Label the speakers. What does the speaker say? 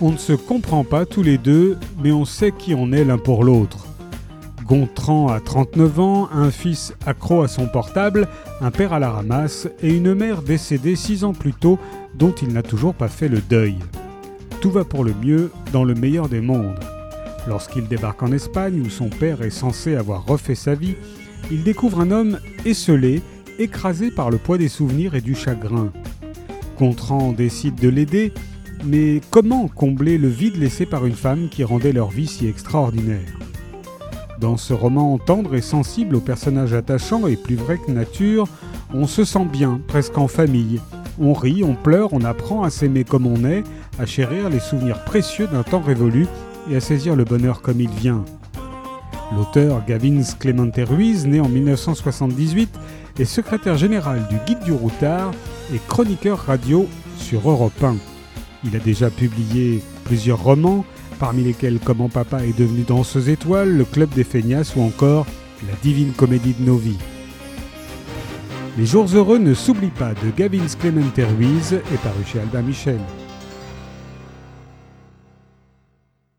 Speaker 1: On ne se comprend pas tous les deux, mais on sait qui on est l'un pour l'autre. Gontran a 39 ans, un fils accro à son portable, un père à la ramasse et une mère décédée 6 ans plus tôt dont il n'a toujours pas fait le deuil. Tout va pour le mieux dans le meilleur des mondes. Lorsqu'il débarque en Espagne où son père est censé avoir refait sa vie, il découvre un homme esselé, écrasé par le poids des souvenirs et du chagrin. Gontran décide de l'aider, mais comment combler le vide laissé par une femme qui rendait leur vie si extraordinaire? Dans ce roman tendre et sensible aux personnages attachants et plus vrai que nature, on se sent bien, presque en famille. On rit, on pleure, on apprend à s'aimer comme on est, à chérir les souvenirs précieux d'un temps révolu et à saisir le bonheur comme il vient. L'auteur Gavin Clemente Ruiz, né en 1978, est secrétaire général du Guide du Routard et chroniqueur radio sur Europe 1. Il a déjà publié plusieurs romans, parmi lesquels Comment Papa est devenu danseuse étoile, Le Club des Feignasses ou encore La Divine Comédie de nos vies. Les jours heureux ne s'oublient pas de Gavin Clemente Ruiz et paru chez Albin Michel.